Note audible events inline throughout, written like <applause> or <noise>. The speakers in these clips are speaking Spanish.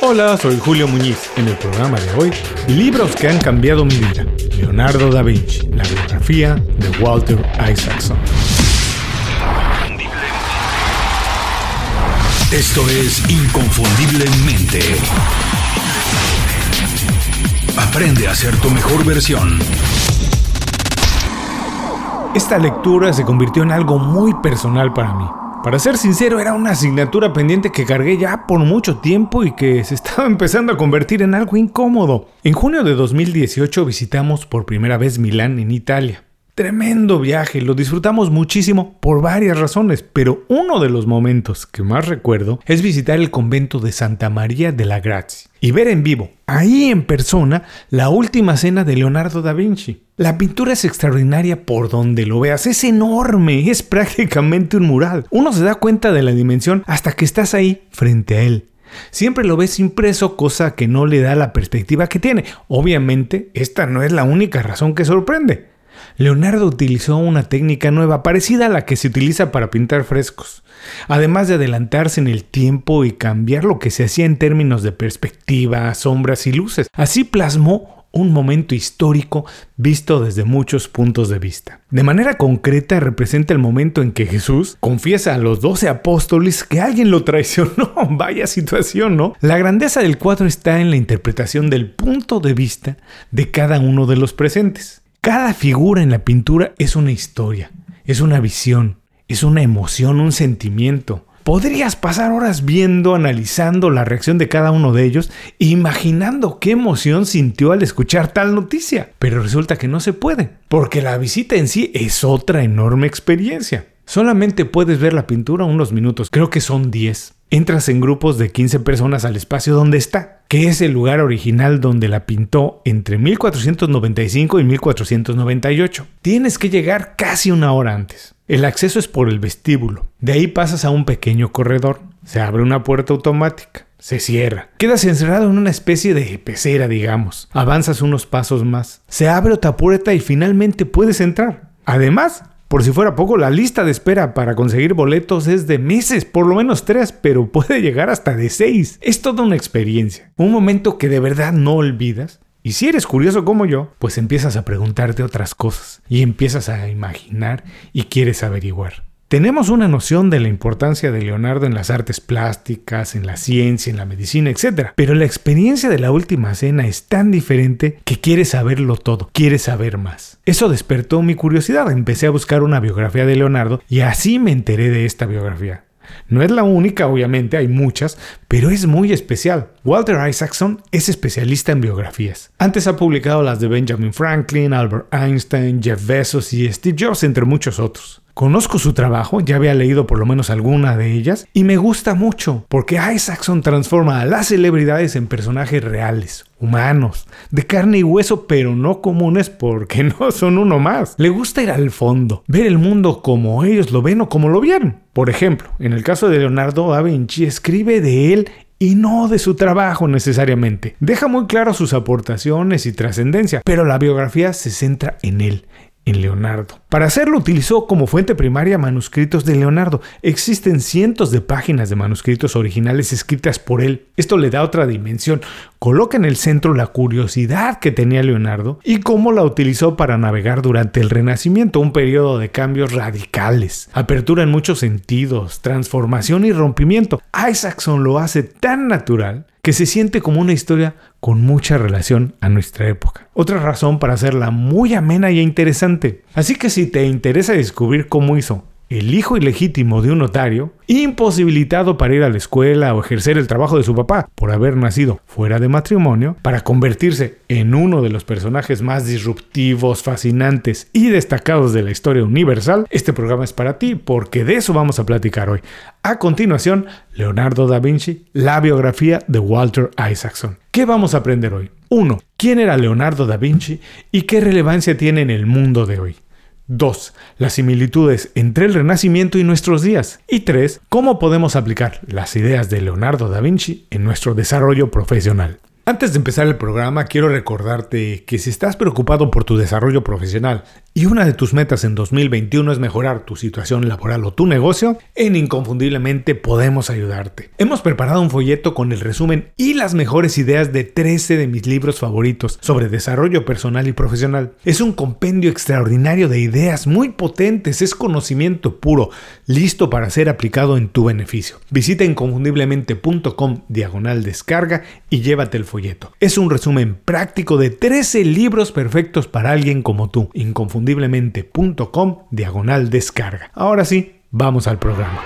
Hola, soy Julio Muñiz. En el programa de hoy, libros que han cambiado mi vida. Leonardo da Vinci, la biografía de Walter Isaacson. Esto es Inconfundiblemente. Aprende a ser tu mejor versión. Esta lectura se convirtió en algo muy personal para mí. Para ser sincero, era una asignatura pendiente que cargué ya por mucho tiempo y que se estaba <laughs> empezando a convertir en algo incómodo. En junio de 2018 visitamos por primera vez Milán en Italia. Tremendo viaje, lo disfrutamos muchísimo por varias razones, pero uno de los momentos que más recuerdo es visitar el convento de Santa María de la Grazia y ver en vivo, ahí en persona, la última cena de Leonardo da Vinci. La pintura es extraordinaria por donde lo veas, es enorme, es prácticamente un mural. Uno se da cuenta de la dimensión hasta que estás ahí frente a él. Siempre lo ves impreso, cosa que no le da la perspectiva que tiene. Obviamente, esta no es la única razón que sorprende. Leonardo utilizó una técnica nueva parecida a la que se utiliza para pintar frescos, además de adelantarse en el tiempo y cambiar lo que se hacía en términos de perspectiva, sombras y luces. Así plasmó un momento histórico visto desde muchos puntos de vista. De manera concreta representa el momento en que Jesús confiesa a los doce apóstoles que alguien lo traicionó. <laughs> Vaya situación, ¿no? La grandeza del cuadro está en la interpretación del punto de vista de cada uno de los presentes. Cada figura en la pintura es una historia, es una visión, es una emoción, un sentimiento. Podrías pasar horas viendo, analizando la reacción de cada uno de ellos, imaginando qué emoción sintió al escuchar tal noticia. Pero resulta que no se puede, porque la visita en sí es otra enorme experiencia. Solamente puedes ver la pintura unos minutos, creo que son 10. Entras en grupos de 15 personas al espacio donde está, que es el lugar original donde la pintó entre 1495 y 1498. Tienes que llegar casi una hora antes. El acceso es por el vestíbulo. De ahí pasas a un pequeño corredor. Se abre una puerta automática. Se cierra. Quedas encerrado en una especie de pecera, digamos. Avanzas unos pasos más. Se abre otra puerta y finalmente puedes entrar. Además, por si fuera poco, la lista de espera para conseguir boletos es de meses, por lo menos tres, pero puede llegar hasta de seis. Es toda una experiencia, un momento que de verdad no olvidas. Y si eres curioso como yo, pues empiezas a preguntarte otras cosas y empiezas a imaginar y quieres averiguar. Tenemos una noción de la importancia de Leonardo en las artes plásticas, en la ciencia, en la medicina, etc. Pero la experiencia de la última cena es tan diferente que quieres saberlo todo, quieres saber más. Eso despertó mi curiosidad, empecé a buscar una biografía de Leonardo y así me enteré de esta biografía. No es la única, obviamente, hay muchas, pero es muy especial. Walter Isaacson es especialista en biografías. Antes ha publicado las de Benjamin Franklin, Albert Einstein, Jeff Bezos y Steve Jobs, entre muchos otros. Conozco su trabajo, ya había leído por lo menos alguna de ellas, y me gusta mucho, porque Isaacson transforma a las celebridades en personajes reales, humanos, de carne y hueso, pero no comunes porque <laughs> no son uno más. Le gusta ir al fondo, ver el mundo como ellos lo ven o como lo vieron. Por ejemplo, en el caso de Leonardo da Vinci, escribe de él y no de su trabajo necesariamente. Deja muy claro sus aportaciones y trascendencia, pero la biografía se centra en él, en Leonardo. Para hacerlo utilizó como fuente primaria manuscritos de Leonardo. Existen cientos de páginas de manuscritos originales escritas por él. Esto le da otra dimensión. Coloca en el centro la curiosidad que tenía Leonardo y cómo la utilizó para navegar durante el Renacimiento, un periodo de cambios radicales, apertura en muchos sentidos, transformación y rompimiento. Isaacson lo hace tan natural que se siente como una historia con mucha relación a nuestra época. Otra razón para hacerla muy amena y interesante. Así que si te interesa descubrir cómo hizo el hijo ilegítimo de un notario, imposibilitado para ir a la escuela o ejercer el trabajo de su papá por haber nacido fuera de matrimonio, para convertirse en uno de los personajes más disruptivos, fascinantes y destacados de la historia universal, este programa es para ti porque de eso vamos a platicar hoy. A continuación, Leonardo da Vinci, la biografía de Walter Isaacson. ¿Qué vamos a aprender hoy? 1. ¿Quién era Leonardo da Vinci y qué relevancia tiene en el mundo de hoy? 2. Las similitudes entre el Renacimiento y nuestros días. Y 3. Cómo podemos aplicar las ideas de Leonardo da Vinci en nuestro desarrollo profesional. Antes de empezar el programa, quiero recordarte que si estás preocupado por tu desarrollo profesional y una de tus metas en 2021 es mejorar tu situación laboral o tu negocio, en Inconfundiblemente podemos ayudarte. Hemos preparado un folleto con el resumen y las mejores ideas de 13 de mis libros favoritos sobre desarrollo personal y profesional. Es un compendio extraordinario de ideas muy potentes, es conocimiento puro, listo para ser aplicado en tu beneficio. Visita inconfundiblemente.com diagonal descarga y llévate el folleto. Es un resumen práctico de 13 libros perfectos para alguien como tú. Diagonal descarga. Ahora sí, vamos al programa.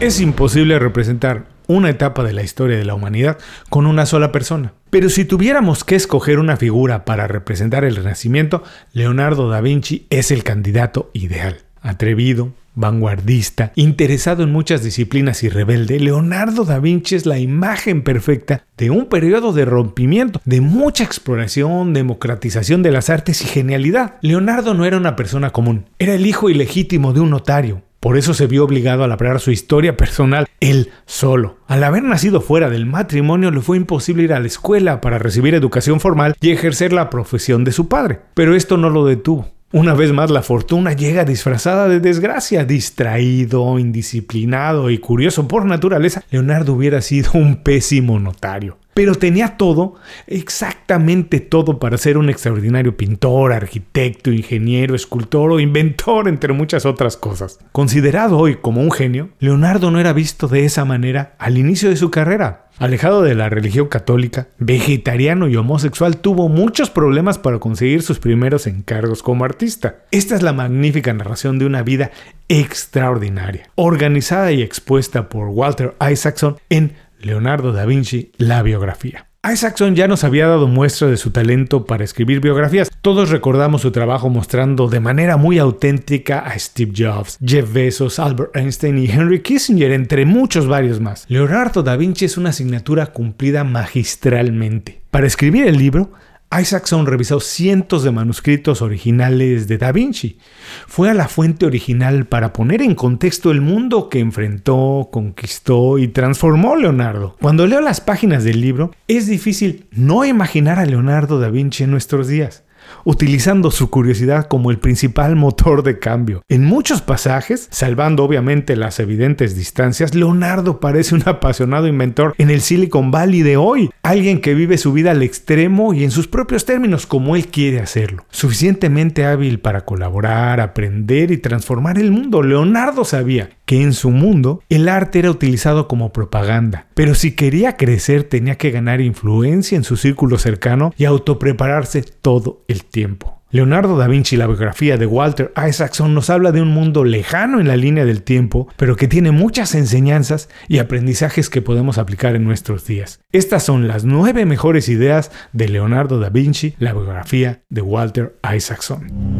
Es imposible representar una etapa de la historia de la humanidad con una sola persona. Pero si tuviéramos que escoger una figura para representar el Renacimiento, Leonardo da Vinci es el candidato ideal. Atrevido, vanguardista, interesado en muchas disciplinas y rebelde, Leonardo da Vinci es la imagen perfecta de un periodo de rompimiento, de mucha exploración, democratización de las artes y genialidad. Leonardo no era una persona común, era el hijo ilegítimo de un notario. Por eso se vio obligado a labrar su historia personal él solo. Al haber nacido fuera del matrimonio le fue imposible ir a la escuela para recibir educación formal y ejercer la profesión de su padre. Pero esto no lo detuvo. Una vez más la fortuna llega disfrazada de desgracia, distraído, indisciplinado y curioso por naturaleza, Leonardo hubiera sido un pésimo notario. Pero tenía todo, exactamente todo para ser un extraordinario pintor, arquitecto, ingeniero, escultor o inventor, entre muchas otras cosas. Considerado hoy como un genio, Leonardo no era visto de esa manera al inicio de su carrera. Alejado de la religión católica, vegetariano y homosexual, tuvo muchos problemas para conseguir sus primeros encargos como artista. Esta es la magnífica narración de una vida extraordinaria, organizada y expuesta por Walter Isaacson en Leonardo da Vinci, la biografía. Isaacson ya nos había dado muestra de su talento para escribir biografías. Todos recordamos su trabajo mostrando de manera muy auténtica a Steve Jobs, Jeff Bezos, Albert Einstein y Henry Kissinger, entre muchos varios más. Leonardo da Vinci es una asignatura cumplida magistralmente. Para escribir el libro, Isaacson revisó cientos de manuscritos originales de Da Vinci. Fue a la fuente original para poner en contexto el mundo que enfrentó, conquistó y transformó Leonardo. Cuando leo las páginas del libro, es difícil no imaginar a Leonardo da Vinci en nuestros días utilizando su curiosidad como el principal motor de cambio. En muchos pasajes, salvando obviamente las evidentes distancias, Leonardo parece un <laughs> apasionado inventor en el Silicon Valley de hoy, alguien que vive su vida al extremo y en sus propios términos como él quiere hacerlo. Suficientemente hábil para colaborar, aprender y transformar el mundo, Leonardo sabía que en su mundo el arte era utilizado como propaganda, pero si quería crecer tenía que ganar influencia en su círculo cercano y autoprepararse todo el tiempo. Leonardo da Vinci, la biografía de Walter Isaacson, nos habla de un mundo lejano en la línea del tiempo, pero que tiene muchas enseñanzas y aprendizajes que podemos aplicar en nuestros días. Estas son las nueve mejores ideas de Leonardo da Vinci, la biografía de Walter Isaacson.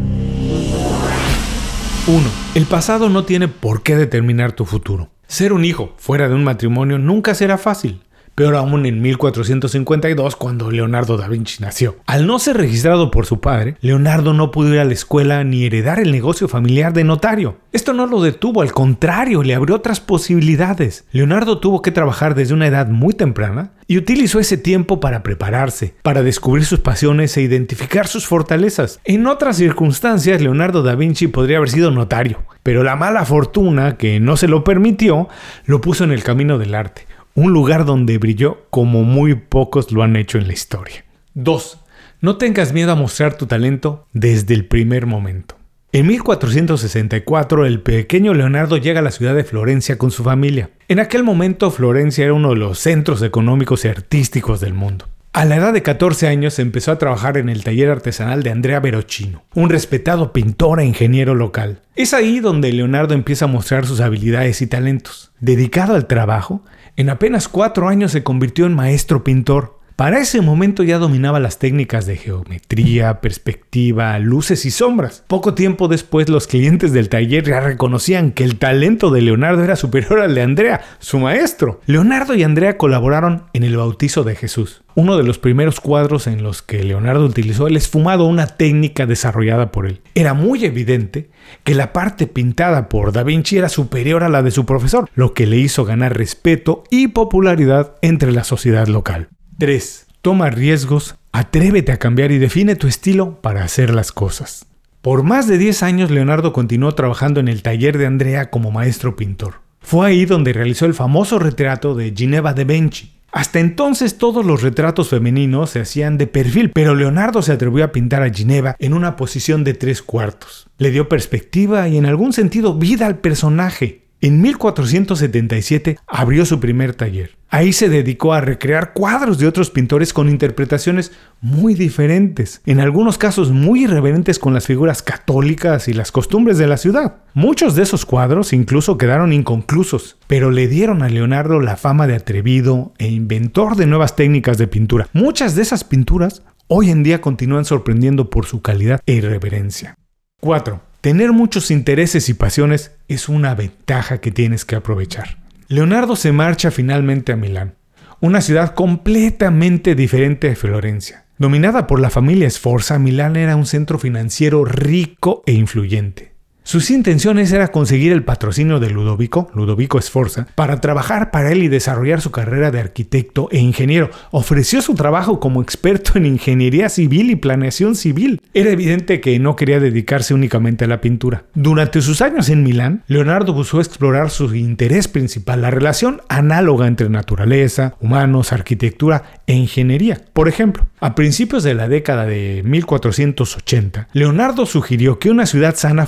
1. El pasado no tiene por qué determinar tu futuro. Ser un hijo fuera de un matrimonio nunca será fácil peor aún en 1452 cuando Leonardo da Vinci nació. Al no ser registrado por su padre, Leonardo no pudo ir a la escuela ni heredar el negocio familiar de notario. Esto no lo detuvo, al contrario, le abrió otras posibilidades. Leonardo tuvo que trabajar desde una edad muy temprana y utilizó ese tiempo para prepararse, para descubrir sus pasiones e identificar sus fortalezas. En otras circunstancias, Leonardo da Vinci podría haber sido notario, pero la mala fortuna, que no se lo permitió, lo puso en el camino del arte un lugar donde brilló como muy pocos lo han hecho en la historia. 2. No tengas miedo a mostrar tu talento desde el primer momento. En 1464 el pequeño Leonardo llega a la ciudad de Florencia con su familia. En aquel momento Florencia era uno de los centros económicos y artísticos del mundo. A la edad de 14 años empezó a trabajar en el taller artesanal de Andrea Verocchino, un respetado pintor e ingeniero local. Es ahí donde Leonardo empieza a mostrar sus habilidades y talentos. Dedicado al trabajo, en apenas cuatro años se convirtió en maestro pintor. Para ese momento ya dominaba las técnicas de geometría, perspectiva, luces y sombras. Poco tiempo después los clientes del taller ya reconocían que el talento de Leonardo era superior al de Andrea, su maestro. Leonardo y Andrea colaboraron en el bautizo de Jesús, uno de los primeros cuadros en los que Leonardo utilizó el esfumado, una técnica desarrollada por él. Era muy evidente que la parte pintada por Da Vinci era superior a la de su profesor, lo que le hizo ganar respeto y popularidad entre la sociedad local. 3. Toma riesgos, atrévete a cambiar y define tu estilo para hacer las cosas. Por más de 10 años Leonardo continuó trabajando en el taller de Andrea como maestro pintor. Fue ahí donde realizó el famoso retrato de Ginevra de Benci. Hasta entonces todos los retratos femeninos se hacían de perfil, pero Leonardo se atrevió a pintar a Ginevra en una posición de tres cuartos. Le dio perspectiva y en algún sentido vida al personaje. En 1477 abrió su primer taller. Ahí se dedicó a recrear cuadros de otros pintores con interpretaciones muy diferentes, en algunos casos muy irreverentes con las figuras católicas y las costumbres de la ciudad. Muchos de esos cuadros incluso quedaron inconclusos, pero le dieron a Leonardo la fama de atrevido e inventor de nuevas técnicas de pintura. Muchas de esas pinturas hoy en día continúan sorprendiendo por su calidad e irreverencia. 4. Tener muchos intereses y pasiones es una ventaja que tienes que aprovechar. Leonardo se marcha finalmente a Milán, una ciudad completamente diferente de Florencia. Dominada por la familia Sforza, Milán era un centro financiero rico e influyente. Sus intenciones era conseguir el patrocinio de Ludovico, Ludovico Sforza, para trabajar para él y desarrollar su carrera de arquitecto e ingeniero. Ofreció su trabajo como experto en ingeniería civil y planeación civil. Era evidente que no quería dedicarse únicamente a la pintura. Durante sus años en Milán, Leonardo buscó explorar su interés principal, la relación análoga entre naturaleza, humanos, arquitectura e ingeniería. Por ejemplo, a principios de la década de 1480, Leonardo sugirió que una ciudad sana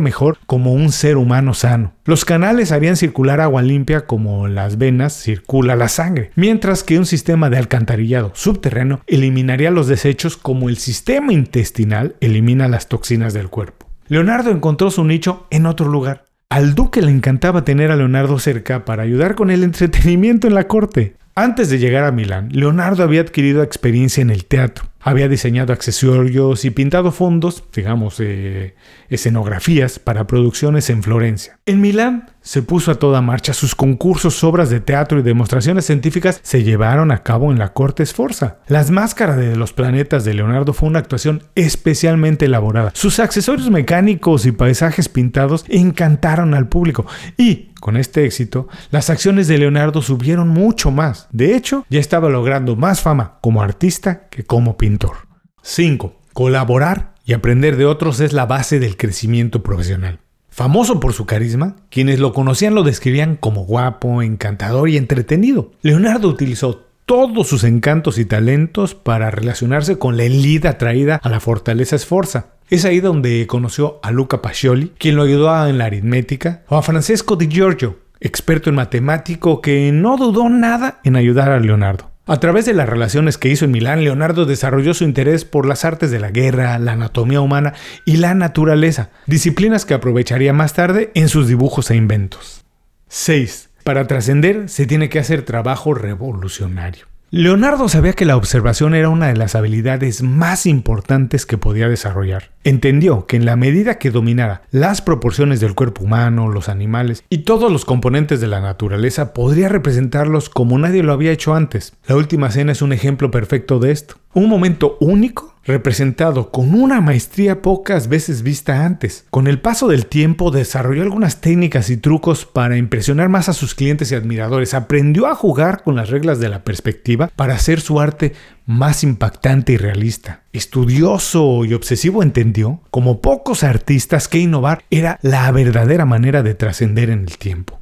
mejor como un ser humano sano. Los canales harían circular agua limpia como las venas circula la sangre, mientras que un sistema de alcantarillado subterráneo eliminaría los desechos como el sistema intestinal elimina las toxinas del cuerpo. Leonardo encontró su nicho en otro lugar. Al duque le encantaba tener a Leonardo cerca para ayudar con el entretenimiento en la corte. Antes de llegar a Milán, Leonardo había adquirido experiencia en el teatro. Había diseñado accesorios y pintado fondos, digamos, eh, escenografías para producciones en Florencia. En Milán se puso a toda marcha. Sus concursos, obras de teatro y demostraciones científicas se llevaron a cabo en la corte Sforza. Las máscaras de los planetas de Leonardo fue una actuación especialmente elaborada. Sus accesorios mecánicos y paisajes pintados encantaron al público y con este éxito, las acciones de Leonardo subieron mucho más. De hecho, ya estaba logrando más fama como artista que como pintor. 5. Colaborar y aprender de otros es la base del crecimiento profesional. Famoso por su carisma, quienes lo conocían lo describían como guapo, encantador y entretenido. Leonardo utilizó todos sus encantos y talentos para relacionarse con la elite atraída a la fortaleza Sforza. Es ahí donde conoció a Luca Pacioli, quien lo ayudó en la aritmética, o a Francesco Di Giorgio, experto en matemático que no dudó nada en ayudar a Leonardo. A través de las relaciones que hizo en Milán, Leonardo desarrolló su interés por las artes de la guerra, la anatomía humana y la naturaleza, disciplinas que aprovecharía más tarde en sus dibujos e inventos. 6. Para trascender se tiene que hacer trabajo revolucionario. Leonardo sabía que la observación era una de las habilidades más importantes que podía desarrollar. Entendió que en la medida que dominara las proporciones del cuerpo humano, los animales y todos los componentes de la naturaleza, podría representarlos como nadie lo había hecho antes. La última cena es un ejemplo perfecto de esto. Un momento único representado con una maestría pocas veces vista antes. Con el paso del tiempo desarrolló algunas técnicas y trucos para impresionar más a sus clientes y admiradores. Aprendió a jugar con las reglas de la perspectiva para hacer su arte más impactante y realista. Estudioso y obsesivo entendió, como pocos artistas, que innovar era la verdadera manera de trascender en el tiempo.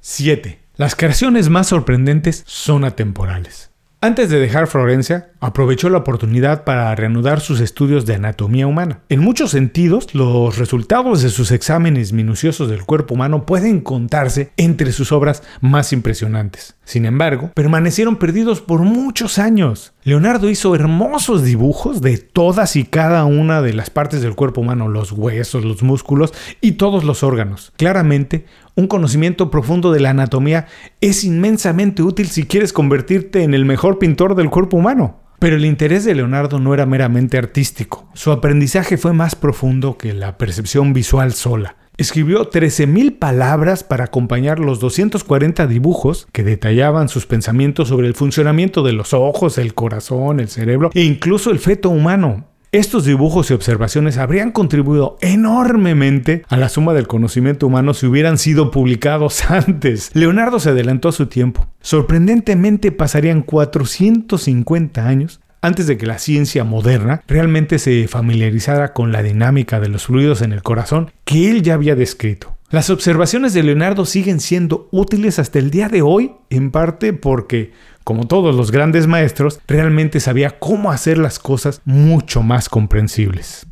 7. Las creaciones más sorprendentes son atemporales. Antes de dejar Florencia, aprovechó la oportunidad para reanudar sus estudios de anatomía humana. En muchos sentidos, los resultados de sus exámenes minuciosos del cuerpo humano pueden contarse entre sus obras más impresionantes. Sin embargo, permanecieron perdidos por muchos años. Leonardo hizo hermosos dibujos de todas y cada una de las partes del cuerpo humano, los huesos, los músculos y todos los órganos. Claramente, un conocimiento profundo de la anatomía es inmensamente útil si quieres convertirte en el mejor pintor del cuerpo humano. Pero el interés de Leonardo no era meramente artístico. Su aprendizaje fue más profundo que la percepción visual sola. Escribió 13.000 palabras para acompañar los 240 dibujos que detallaban sus pensamientos sobre el funcionamiento de los ojos, el corazón, el cerebro e incluso el feto humano. Estos dibujos y observaciones habrían contribuido enormemente a la suma del conocimiento humano si hubieran sido publicados <laughs> antes. Leonardo se adelantó a su tiempo. Sorprendentemente pasarían 450 años antes de que la ciencia moderna realmente se familiarizara con la dinámica de los fluidos en el corazón que él ya había descrito. Las observaciones de Leonardo siguen siendo útiles hasta el día de hoy, en parte porque, como todos los grandes maestros, realmente sabía cómo hacer las cosas mucho más comprensibles.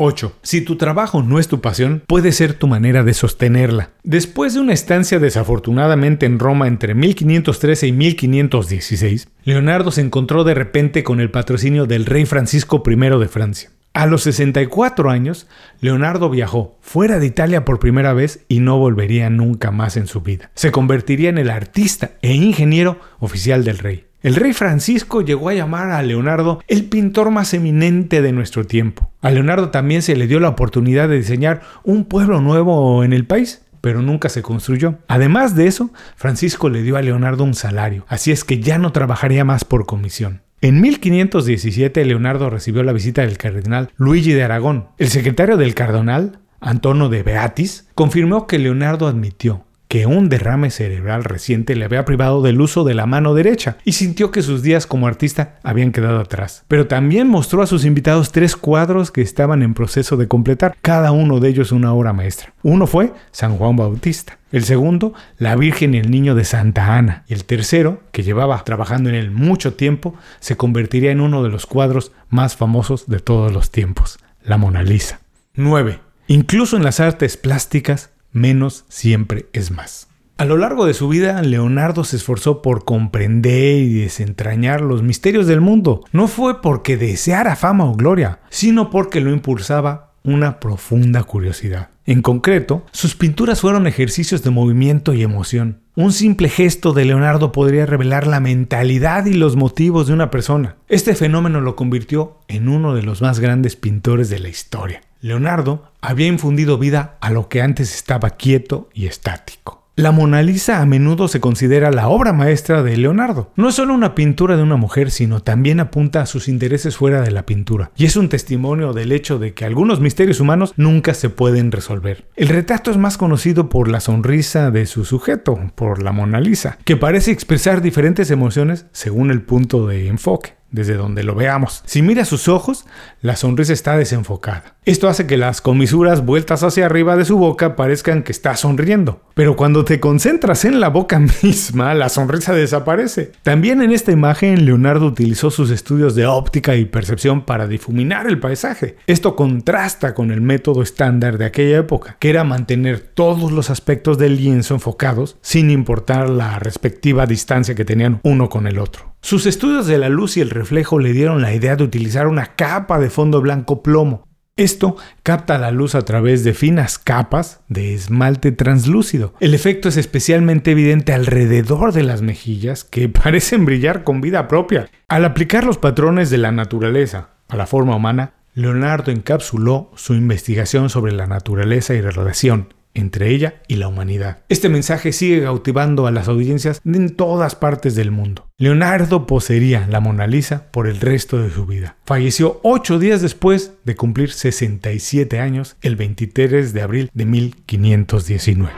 8. Si tu trabajo no es tu pasión, puede ser tu manera de sostenerla. Después de una estancia desafortunadamente en Roma entre 1513 y 1516, Leonardo se encontró de repente con el patrocinio del rey Francisco I de Francia. A los 64 años, Leonardo viajó fuera de Italia por primera vez y no volvería nunca más en su vida. Se convertiría en el artista e ingeniero oficial del rey. El rey Francisco llegó a llamar a Leonardo el pintor más eminente de nuestro tiempo. A Leonardo también se le dio la oportunidad de diseñar un pueblo nuevo en el país, pero nunca se construyó. Además de eso, Francisco le dio a Leonardo un salario, así es que ya no trabajaría más por comisión. En 1517 Leonardo recibió la visita del cardenal Luigi de Aragón. El secretario del cardenal, Antonio de Beatis, confirmó que Leonardo admitió que un derrame cerebral reciente le había privado del uso de la mano derecha y sintió que sus días como artista habían quedado atrás. Pero también mostró a sus invitados tres cuadros que estaban en proceso de completar, cada uno de ellos una obra maestra. Uno fue San Juan Bautista, el segundo, La Virgen y el Niño de Santa Ana. Y el tercero, que llevaba trabajando en él mucho tiempo, se convertiría en uno de los cuadros más famosos de todos los tiempos, la Mona Lisa. 9. Incluso en las artes plásticas, menos siempre es más. A lo largo de su vida, Leonardo se esforzó por comprender y desentrañar los misterios del mundo. No fue porque deseara fama o gloria, sino porque lo impulsaba una profunda curiosidad. En concreto, sus pinturas fueron ejercicios de movimiento y emoción. Un simple gesto de Leonardo podría revelar la mentalidad y los motivos de una persona. Este fenómeno lo convirtió en uno de los más grandes pintores de la historia. Leonardo había infundido vida a lo que antes estaba quieto y estático. La Mona Lisa a menudo se considera la obra maestra de Leonardo. No es solo una pintura de una mujer, sino también apunta a sus intereses fuera de la pintura. Y es un testimonio del hecho de que algunos misterios humanos nunca se pueden resolver. El retrato es más conocido por la sonrisa de su sujeto, por la Mona Lisa, que parece expresar diferentes emociones según el punto de enfoque desde donde lo veamos. Si mira sus ojos, la sonrisa está desenfocada. Esto hace que las comisuras vueltas hacia arriba de su boca parezcan que está sonriendo. Pero cuando te concentras en la boca <laughs> misma, la sonrisa desaparece. También en esta imagen, Leonardo utilizó sus estudios de óptica y percepción para difuminar el paisaje. Esto contrasta con el método estándar de aquella época, que era mantener todos los aspectos del lienzo enfocados sin importar la respectiva distancia que tenían uno con el otro. Sus estudios de la luz y el reflejo le dieron la idea de utilizar una capa de fondo blanco plomo. Esto capta la luz a través de finas capas de esmalte translúcido. El efecto es especialmente evidente alrededor de las mejillas, que <laughs> parecen brillar con vida propia. Al aplicar los patrones de la naturaleza a la forma humana, Leonardo encapsuló su investigación sobre la naturaleza y la relación entre ella y la humanidad. Este mensaje sigue cautivando a las audiencias en todas partes del mundo. Leonardo poseería la Mona Lisa por el resto de su vida. Falleció ocho días después de cumplir 67 años, el 23 de abril de 1519.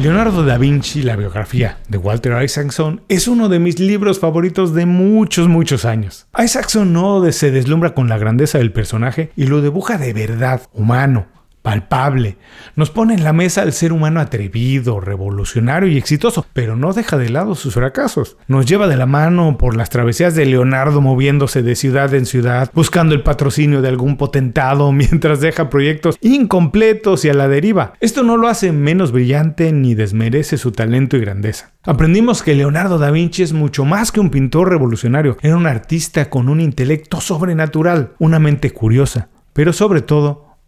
Leonardo da Vinci, la biografía de Walter Isaacson, es uno de mis libros favoritos de muchos, muchos años. Isaacson no se deslumbra con la grandeza del personaje y lo dibuja de verdad, humano, palpable. Nos pone en la mesa al ser humano atrevido, revolucionario y exitoso, pero no deja de lado sus fracasos. Nos lleva de la mano por las travesías de Leonardo moviéndose de ciudad en ciudad, buscando el patrocinio de algún potentado <laughs> mientras deja proyectos incompletos y a la deriva. Esto no lo hace menos brillante ni desmerece su talento y grandeza. Aprendimos que Leonardo da Vinci es mucho más que un pintor revolucionario, era un artista con un intelecto sobrenatural, una mente curiosa, pero sobre todo